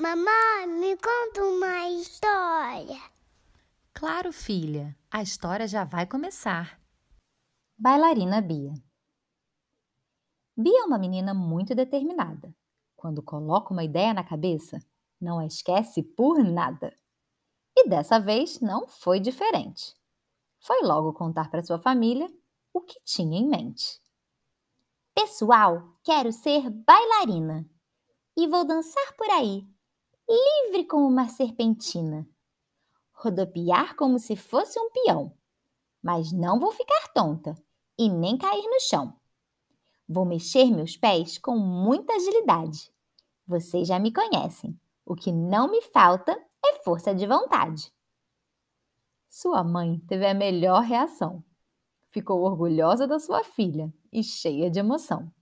Mamãe, me conta uma história. Claro, filha, a história já vai começar. Bailarina Bia. Bia é uma menina muito determinada. Quando coloca uma ideia na cabeça, não a esquece por nada. E dessa vez não foi diferente. Foi logo contar para sua família o que tinha em mente. Pessoal, quero ser bailarina e vou dançar por aí, livre como uma serpentina. Rodopiar como se fosse um peão, mas não vou ficar tonta e nem cair no chão. Vou mexer meus pés com muita agilidade. Vocês já me conhecem. O que não me falta é força de vontade. Sua mãe teve a melhor reação. Ficou orgulhosa da sua filha e cheia de emoção.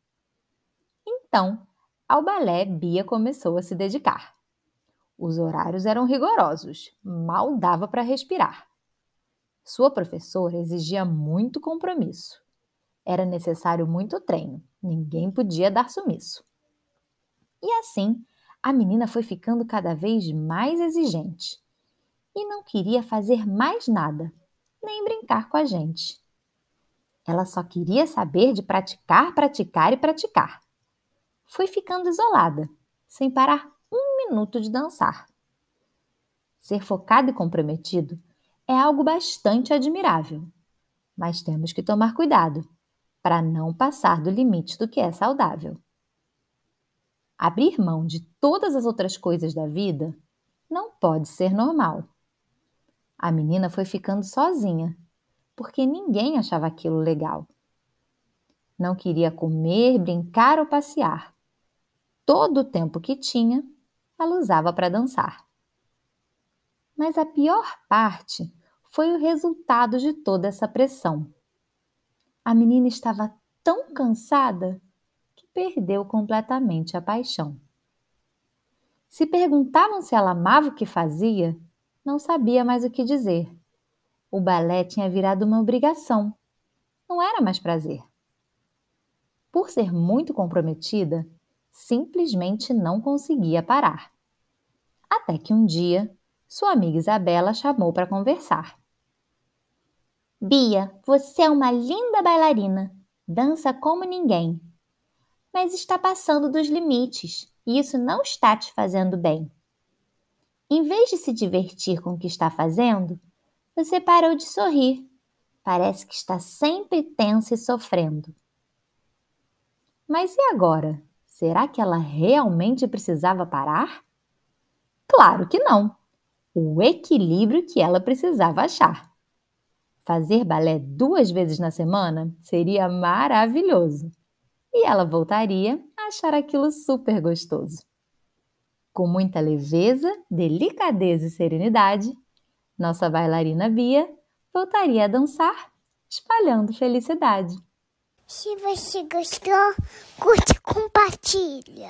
Então, ao balé, Bia começou a se dedicar. Os horários eram rigorosos, mal dava para respirar. Sua professora exigia muito compromisso. Era necessário muito treino, ninguém podia dar sumiço. E assim, a menina foi ficando cada vez mais exigente e não queria fazer mais nada, nem brincar com a gente. Ela só queria saber de praticar, praticar e praticar. Foi ficando isolada, sem parar um minuto de dançar. Ser focado e comprometido é algo bastante admirável, mas temos que tomar cuidado para não passar do limite do que é saudável. Abrir mão de todas as outras coisas da vida não pode ser normal. A menina foi ficando sozinha, porque ninguém achava aquilo legal. Não queria comer, brincar ou passear. Todo o tempo que tinha, ela usava para dançar. Mas a pior parte foi o resultado de toda essa pressão. A menina estava tão cansada perdeu completamente a paixão. Se perguntavam se ela amava o que fazia, não sabia mais o que dizer. O balé tinha virado uma obrigação, não era mais prazer. Por ser muito comprometida, simplesmente não conseguia parar. Até que um dia, sua amiga Isabela chamou para conversar. Bia, você é uma linda bailarina, dança como ninguém mas está passando dos limites e isso não está te fazendo bem. Em vez de se divertir com o que está fazendo, você parou de sorrir. Parece que está sempre tensa e sofrendo. Mas e agora? Será que ela realmente precisava parar? Claro que não! O equilíbrio que ela precisava achar. Fazer balé duas vezes na semana seria maravilhoso e ela voltaria a achar aquilo super gostoso. Com muita leveza, delicadeza e serenidade, nossa bailarina Bia voltaria a dançar, espalhando felicidade. Se você gostou, curte e compartilha.